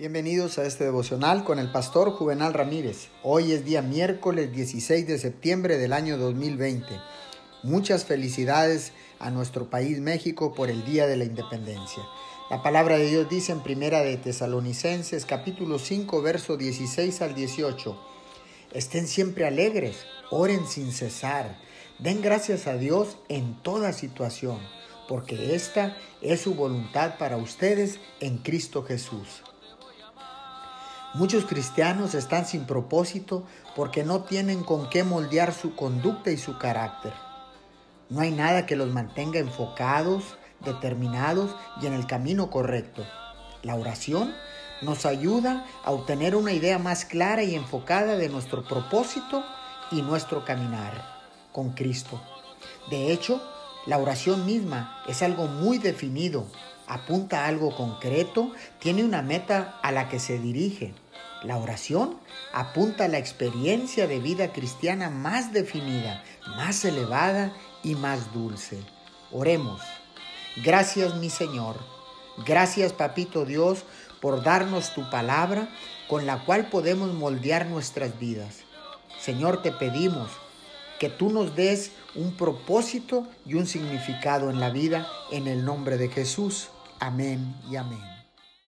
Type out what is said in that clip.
Bienvenidos a este devocional con el pastor Juvenal Ramírez. Hoy es día miércoles 16 de septiembre del año 2020. Muchas felicidades a nuestro país México por el Día de la Independencia. La palabra de Dios dice en Primera de Tesalonicenses capítulo 5 verso 16 al 18. Estén siempre alegres, oren sin cesar, den gracias a Dios en toda situación, porque esta es su voluntad para ustedes en Cristo Jesús. Muchos cristianos están sin propósito porque no tienen con qué moldear su conducta y su carácter. No hay nada que los mantenga enfocados, determinados y en el camino correcto. La oración nos ayuda a obtener una idea más clara y enfocada de nuestro propósito y nuestro caminar con Cristo. De hecho, la oración misma es algo muy definido, apunta a algo concreto, tiene una meta a la que se dirige. La oración apunta a la experiencia de vida cristiana más definida, más elevada y más dulce. Oremos. Gracias mi Señor. Gracias Papito Dios por darnos tu palabra con la cual podemos moldear nuestras vidas. Señor, te pedimos que tú nos des un propósito y un significado en la vida en el nombre de Jesús. Amén y amén.